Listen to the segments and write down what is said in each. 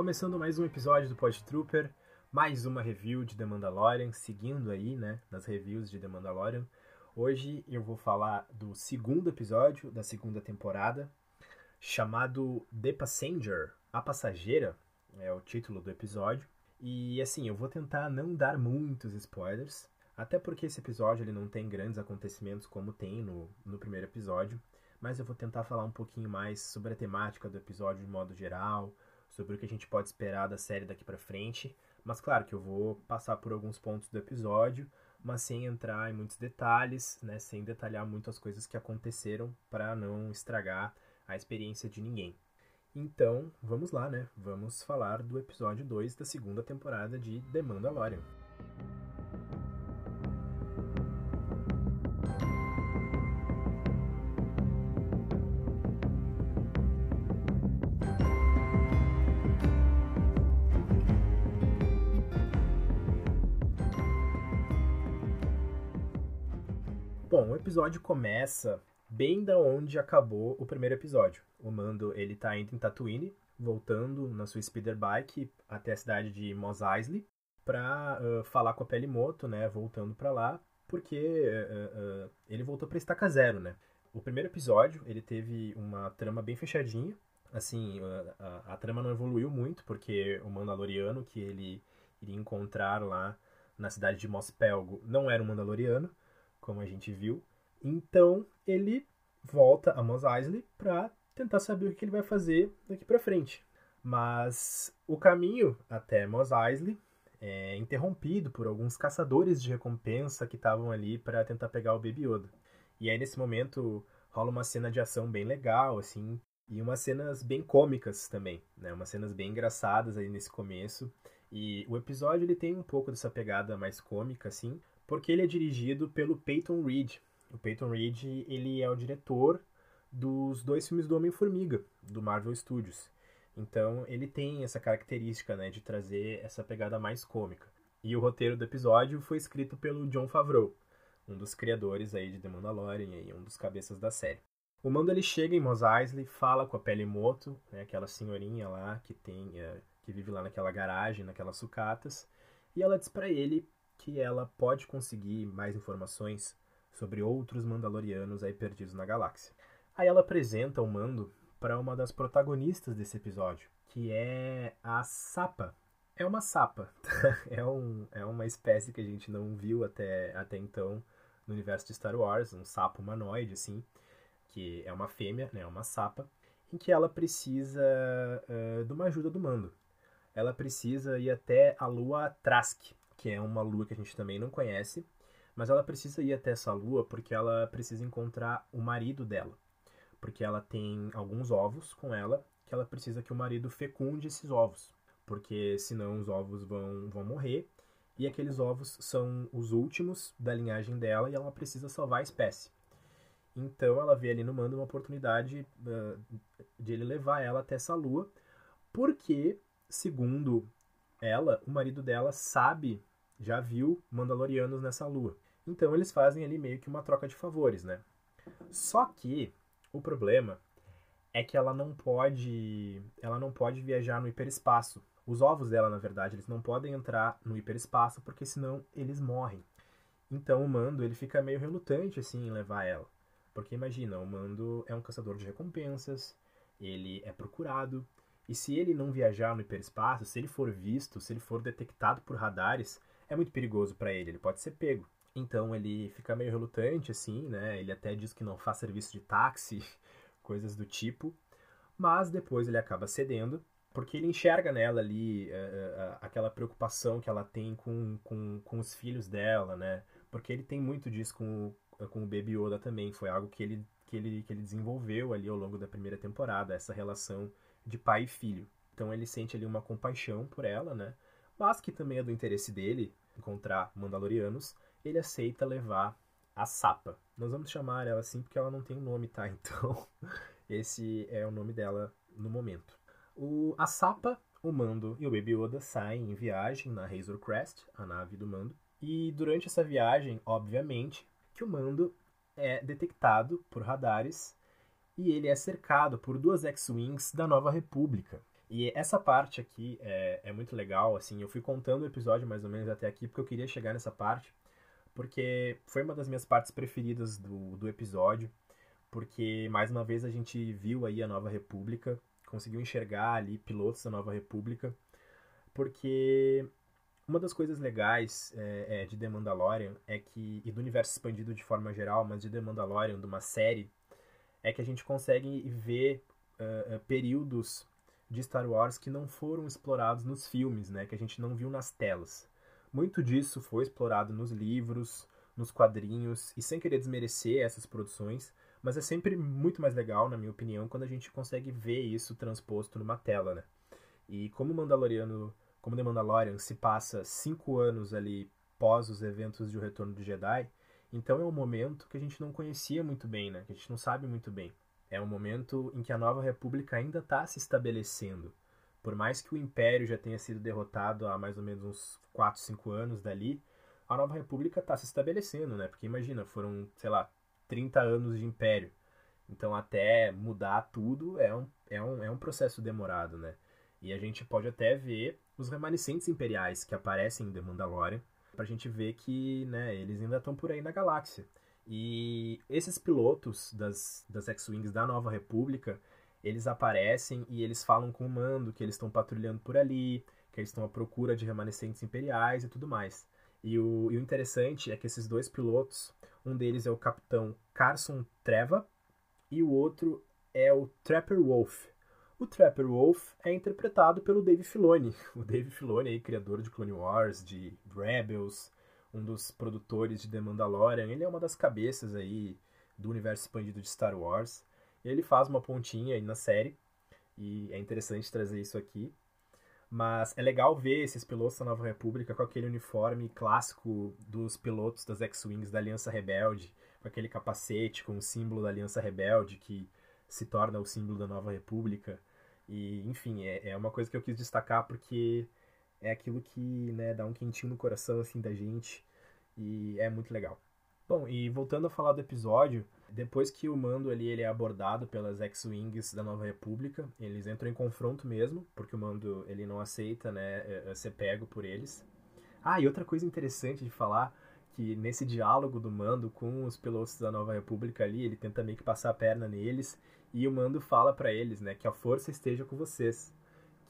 Começando mais um episódio do Pod Trooper, mais uma review de The Mandalorian, seguindo aí, né, nas reviews de The Mandalorian. Hoje eu vou falar do segundo episódio da segunda temporada, chamado The Passenger, A Passageira, é o título do episódio. E assim, eu vou tentar não dar muitos spoilers, até porque esse episódio ele não tem grandes acontecimentos como tem no, no primeiro episódio, mas eu vou tentar falar um pouquinho mais sobre a temática do episódio de modo geral, sobre o que a gente pode esperar da série daqui para frente. Mas claro que eu vou passar por alguns pontos do episódio, mas sem entrar em muitos detalhes, né, sem detalhar muito as coisas que aconteceram para não estragar a experiência de ninguém. Então, vamos lá, né? Vamos falar do episódio 2 da segunda temporada de The Mandalorian. Episódio começa bem da onde acabou o primeiro episódio. O Mando, ele tá indo em Tatooine, voltando na sua speeder bike até a cidade de Mos Eisley para uh, falar com a Pelimoto, né, voltando para lá, porque uh, uh, ele voltou para estaca zero, né? O primeiro episódio, ele teve uma trama bem fechadinha, assim, a, a trama não evoluiu muito, porque o Mandaloriano que ele iria encontrar lá na cidade de Mos Pelgo não era um Mandaloriano, como a gente viu. Então ele volta a Mos Eisley para tentar saber o que ele vai fazer daqui para frente. Mas o caminho até Mos Eisley é interrompido por alguns caçadores de recompensa que estavam ali para tentar pegar o Baby Yoda. E aí nesse momento rola uma cena de ação bem legal, assim, e umas cenas bem cômicas também, né? Umas cenas bem engraçadas aí nesse começo. E o episódio ele tem um pouco dessa pegada mais cômica, assim, porque ele é dirigido pelo Peyton Reed. O Peyton Reed, ele é o diretor dos dois filmes do Homem-Formiga, do Marvel Studios. Então, ele tem essa característica, né, de trazer essa pegada mais cômica. E o roteiro do episódio foi escrito pelo John Favreau, um dos criadores aí de The Mandalorian e um dos cabeças da série. O Mando ele chega em Mos Eisley, fala com a Pelimoto, né, aquela senhorinha lá que tem é, que vive lá naquela garagem, naquelas sucatas, e ela diz para ele que ela pode conseguir mais informações sobre outros Mandalorianos aí perdidos na galáxia. Aí ela apresenta o Mando para uma das protagonistas desse episódio, que é a Sapa. É uma sapa, é, um, é uma espécie que a gente não viu até, até então no universo de Star Wars, um sapo humanoide, assim, que é uma fêmea, né, uma sapa, em que ela precisa uh, de uma ajuda do Mando. Ela precisa ir até a lua Trask, que é uma lua que a gente também não conhece, mas ela precisa ir até essa lua porque ela precisa encontrar o marido dela. Porque ela tem alguns ovos com ela que ela precisa que o marido fecunde esses ovos. Porque senão os ovos vão, vão morrer. E aqueles ovos são os últimos da linhagem dela e ela precisa salvar a espécie. Então ela vê ali no mando uma oportunidade uh, de ele levar ela até essa lua, porque, segundo ela, o marido dela sabe já viu Mandalorianos nessa lua. Então eles fazem ali meio que uma troca de favores, né? Só que o problema é que ela não pode, ela não pode viajar no hiperespaço. Os ovos dela, na verdade, eles não podem entrar no hiperespaço porque senão eles morrem. Então o Mando, ele fica meio relutante assim em levar ela. Porque imagina, o Mando é um caçador de recompensas, ele é procurado, e se ele não viajar no hiperespaço, se ele for visto, se ele for detectado por radares, é muito perigoso para ele, ele pode ser pego. Então ele fica meio relutante, assim, né? Ele até diz que não faz serviço de táxi, coisas do tipo. Mas depois ele acaba cedendo, porque ele enxerga nela ali uh, uh, aquela preocupação que ela tem com, com, com os filhos dela, né? Porque ele tem muito disso com, com o Baby Yoda também. Foi algo que ele, que, ele, que ele desenvolveu ali ao longo da primeira temporada, essa relação de pai e filho. Então ele sente ali uma compaixão por ela, né? Mas que também é do interesse dele, encontrar Mandalorianos, ele aceita levar a Sapa. Nós vamos chamar ela assim porque ela não tem nome, tá? Então, esse é o nome dela no momento. O, a Sapa, o Mando e o Baby Yoda saem em viagem na Razor Crest, a nave do Mando. E durante essa viagem, obviamente, que o Mando é detectado por radares e ele é cercado por duas X-Wings da Nova República. E essa parte aqui é, é muito legal, assim, eu fui contando o episódio mais ou menos até aqui, porque eu queria chegar nessa parte, porque foi uma das minhas partes preferidas do, do episódio, porque mais uma vez a gente viu aí a Nova República, conseguiu enxergar ali pilotos da Nova República, porque uma das coisas legais é, é, de The Mandalorian é que, e do universo expandido de forma geral, mas de The Mandalorian, de uma série, é que a gente consegue ver uh, períodos de Star Wars que não foram explorados nos filmes, né, que a gente não viu nas telas. Muito disso foi explorado nos livros, nos quadrinhos, e sem querer desmerecer essas produções, mas é sempre muito mais legal, na minha opinião, quando a gente consegue ver isso transposto numa tela, né? E como Mandaloriano, como The Mandalorian se passa cinco anos ali pós os eventos de O Retorno do Jedi, então é um momento que a gente não conhecia muito bem, né? Que a gente não sabe muito bem. É um momento em que a nova república ainda está se estabelecendo. Por mais que o império já tenha sido derrotado há mais ou menos uns 4, 5 anos dali, a nova república está se estabelecendo, né? Porque imagina, foram, sei lá, 30 anos de império. Então até mudar tudo é um, é um, é um processo demorado, né? E a gente pode até ver os remanescentes imperiais que aparecem em The Mandalorian, pra gente ver que né, eles ainda estão por aí na galáxia. E esses pilotos das, das X-Wings da Nova República, eles aparecem e eles falam com o mando que eles estão patrulhando por ali, que eles estão à procura de remanescentes imperiais e tudo mais. E o, e o interessante é que esses dois pilotos, um deles é o capitão Carson Treva e o outro é o Trapper Wolf. O Trapper Wolf é interpretado pelo Dave Filoni. O Dave Filoni, aí, criador de Clone Wars, de Rebels, um dos produtores de The Mandalorian, ele é uma das cabeças aí do universo expandido de Star Wars. Ele faz uma pontinha aí na série e é interessante trazer isso aqui. Mas é legal ver esses pilotos da Nova República com aquele uniforme clássico dos pilotos das X-Wings da Aliança Rebelde, com aquele capacete com o símbolo da Aliança Rebelde que se torna o símbolo da Nova República. E, enfim, é, é uma coisa que eu quis destacar porque é aquilo que né, dá um quentinho no coração assim da gente e é muito legal. Bom, e voltando a falar do episódio, depois que o Mando ali ele é abordado pelas X-Wings da Nova República, eles entram em confronto mesmo, porque o Mando ele não aceita, né, é, é, ser pego por eles. Ah, e outra coisa interessante de falar, que nesse diálogo do Mando com os pilotos da Nova República ali, ele tenta meio que passar a perna neles, e o Mando fala para eles, né, que a força esteja com vocês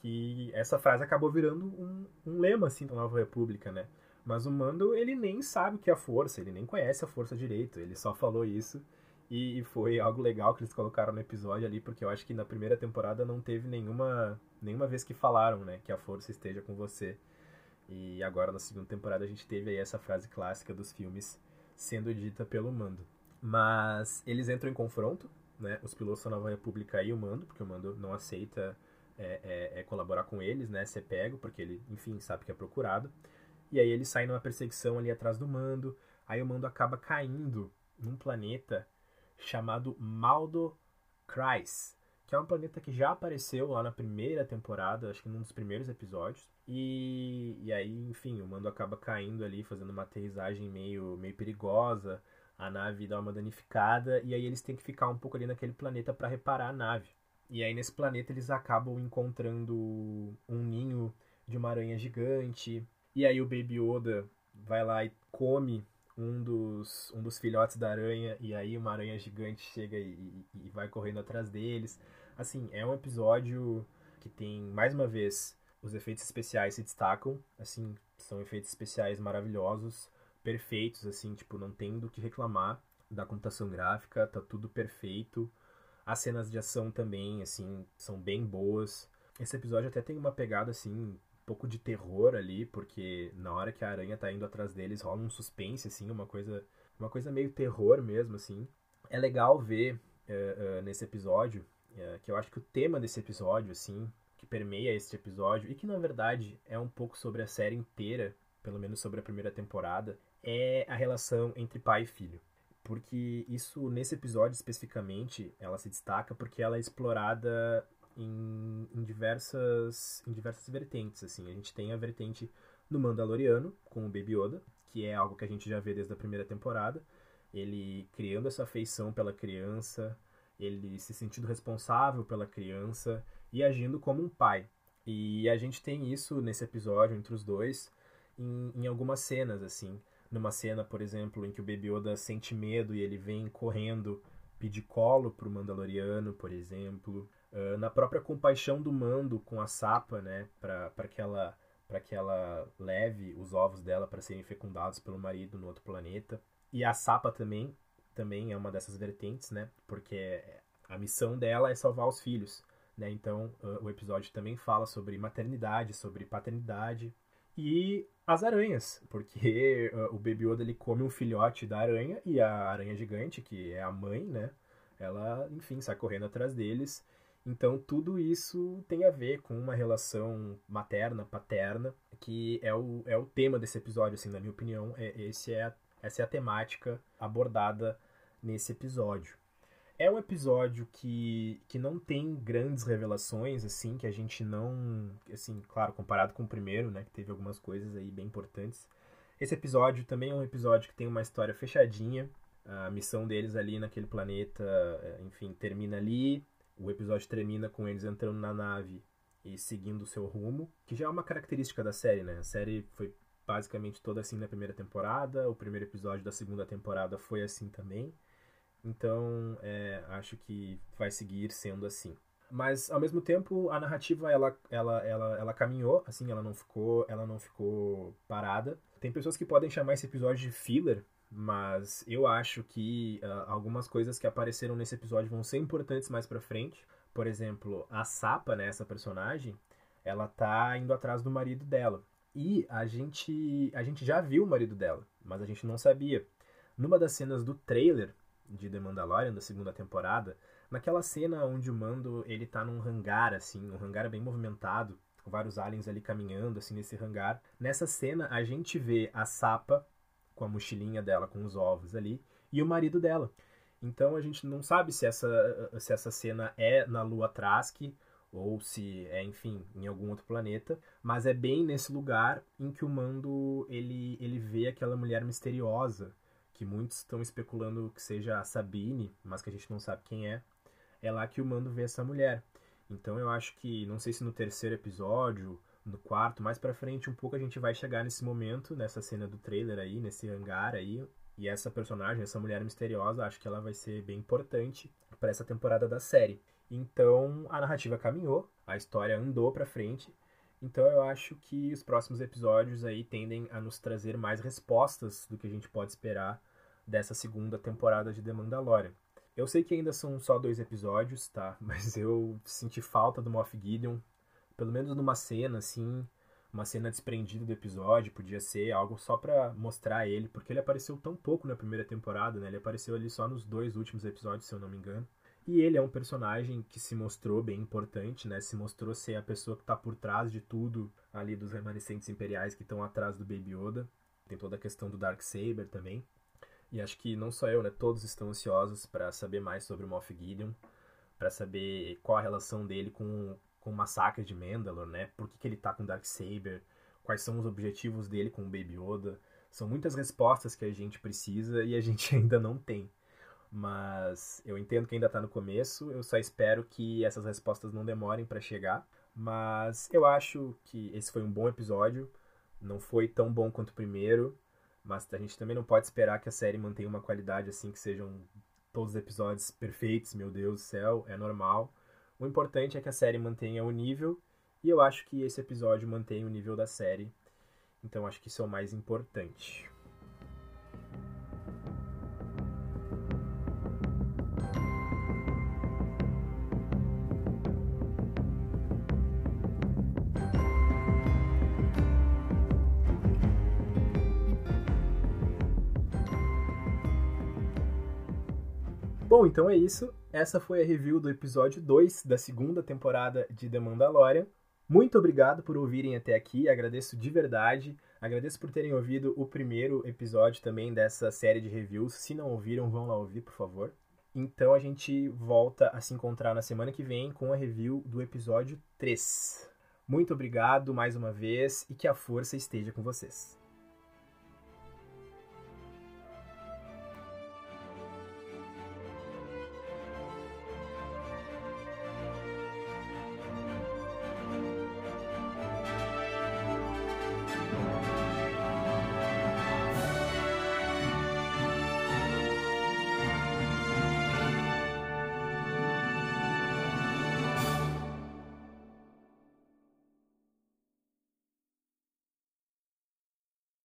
que essa frase acabou virando um, um lema assim da Nova República, né? Mas o Mando, ele nem sabe o que é a força, ele nem conhece a força direito, ele só falou isso e foi algo legal que eles colocaram no episódio ali, porque eu acho que na primeira temporada não teve nenhuma, nenhuma vez que falaram, né, que a força esteja com você. E agora na segunda temporada a gente teve aí essa frase clássica dos filmes sendo dita pelo Mando. Mas eles entram em confronto, né, os pilotos da Nova República e o Mando, porque o Mando não aceita é, é, é, colaborar com eles, né? Ser pego, porque ele, enfim, sabe que é procurado. E aí ele sai numa perseguição ali atrás do Mando. Aí o Mando acaba caindo num planeta chamado Maldo Kreis, que é um planeta que já apareceu lá na primeira temporada, acho que num dos primeiros episódios. E, e aí, enfim, o Mando acaba caindo ali, fazendo uma aterrissagem meio, meio perigosa. A nave dá uma danificada e aí eles têm que ficar um pouco ali naquele planeta para reparar a nave. E aí nesse planeta eles acabam encontrando um ninho de uma aranha gigante. E aí o Baby Yoda vai lá e come um dos, um dos filhotes da aranha. E aí uma aranha gigante chega e, e vai correndo atrás deles. Assim, é um episódio que tem, mais uma vez, os efeitos especiais se destacam. Assim, são efeitos especiais maravilhosos, perfeitos, assim, tipo, não tem do que reclamar da computação gráfica, tá tudo perfeito. As cenas de ação também, assim, são bem boas. Esse episódio até tem uma pegada, assim, um pouco de terror ali, porque na hora que a aranha tá indo atrás deles rola um suspense, assim, uma coisa, uma coisa meio terror mesmo, assim. É legal ver uh, uh, nesse episódio, uh, que eu acho que o tema desse episódio, assim, que permeia este episódio, e que na verdade é um pouco sobre a série inteira, pelo menos sobre a primeira temporada, é a relação entre pai e filho porque isso nesse episódio especificamente ela se destaca porque ela é explorada em, em, diversas em diversas vertentes assim. A gente tem a vertente no Mandaloriano com o Baby Yoda que é algo que a gente já vê desde a primeira temporada. Ele criando essa afeição pela criança ele se sentindo responsável pela criança e agindo como um pai. E a gente tem isso nesse episódio entre os dois em, em algumas cenas, assim. Numa cena, por exemplo, em que o Baby Yoda sente medo e ele vem correndo pedir colo pro Mandaloriano, por exemplo. Uh, na própria compaixão do Mando com a Sapa, né, para que ela para que ela leve os ovos dela para serem fecundados pelo marido no outro planeta. E a Sapa também também é uma dessas vertentes, né? Porque a missão dela é salvar os filhos, né? Então, uh, o episódio também fala sobre maternidade, sobre paternidade e as aranhas, porque uh, o Baby Yoda ele come um filhote da aranha e a aranha gigante, que é a mãe, né? Ela, enfim, sai correndo atrás deles então, tudo isso tem a ver com uma relação materna, paterna, que é o, é o tema desse episódio, assim, na minha opinião. É, esse é, essa é a temática abordada nesse episódio. É um episódio que, que não tem grandes revelações, assim, que a gente não... Assim, claro, comparado com o primeiro, né, que teve algumas coisas aí bem importantes. Esse episódio também é um episódio que tem uma história fechadinha. A missão deles ali naquele planeta, enfim, termina ali o episódio termina com eles entrando na nave e seguindo o seu rumo, que já é uma característica da série, né? A série foi basicamente toda assim na primeira temporada, o primeiro episódio da segunda temporada foi assim também. Então, é, acho que vai seguir sendo assim. Mas ao mesmo tempo, a narrativa ela, ela, ela, ela caminhou, assim, ela não ficou, ela não ficou parada. Tem pessoas que podem chamar esse episódio de filler, mas eu acho que uh, algumas coisas que apareceram nesse episódio vão ser importantes mais pra frente. Por exemplo, a Sapa, né, essa personagem, ela tá indo atrás do marido dela. E a gente, a gente já viu o marido dela, mas a gente não sabia. Numa das cenas do trailer de The Mandalorian, da segunda temporada, naquela cena onde o Mando, ele tá num hangar, assim, um hangar bem movimentado, com vários aliens ali caminhando, assim, nesse hangar. Nessa cena, a gente vê a Sapa com a mochilinha dela, com os ovos ali, e o marido dela. Então a gente não sabe se essa, se essa cena é na Lua Trask ou se é, enfim, em algum outro planeta, mas é bem nesse lugar em que o Mando ele, ele vê aquela mulher misteriosa, que muitos estão especulando que seja a Sabine, mas que a gente não sabe quem é. É lá que o Mando vê essa mulher. Então eu acho que, não sei se no terceiro episódio no quarto, mais para frente um pouco a gente vai chegar nesse momento, nessa cena do trailer aí, nesse hangar aí, e essa personagem, essa mulher misteriosa, acho que ela vai ser bem importante para essa temporada da série. Então, a narrativa caminhou, a história andou para frente. Então, eu acho que os próximos episódios aí tendem a nos trazer mais respostas do que a gente pode esperar dessa segunda temporada de The Mandalorian. Eu sei que ainda são só dois episódios, tá? Mas eu senti falta do Moff Gideon pelo menos numa cena, assim, uma cena desprendida do episódio, podia ser algo só para mostrar ele, porque ele apareceu tão pouco na primeira temporada, né? Ele apareceu ali só nos dois últimos episódios, se eu não me engano. E ele é um personagem que se mostrou bem importante, né? Se mostrou ser a pessoa que tá por trás de tudo ali dos remanescentes imperiais que estão atrás do Baby Yoda. Tem toda a questão do Dark Saber também. E acho que não só eu, né? Todos estão ansiosos para saber mais sobre o Moff Gideon, para saber qual a relação dele com com o massacre de Mandalor, né? Por que, que ele tá com Darksaber? Quais são os objetivos dele com o Baby Yoda? São muitas respostas que a gente precisa e a gente ainda não tem. Mas eu entendo que ainda tá no começo, eu só espero que essas respostas não demorem para chegar. Mas eu acho que esse foi um bom episódio. Não foi tão bom quanto o primeiro, mas a gente também não pode esperar que a série mantenha uma qualidade assim que sejam todos os episódios perfeitos, meu Deus do céu, é normal. O importante é que a série mantenha o nível, e eu acho que esse episódio mantém o nível da série. Então acho que isso é o mais importante. Bom, então é isso. Essa foi a review do episódio 2 da segunda temporada de The Mandalorian. Muito obrigado por ouvirem até aqui, agradeço de verdade. Agradeço por terem ouvido o primeiro episódio também dessa série de reviews. Se não ouviram, vão lá ouvir, por favor. Então a gente volta a se encontrar na semana que vem com a review do episódio 3. Muito obrigado mais uma vez e que a força esteja com vocês.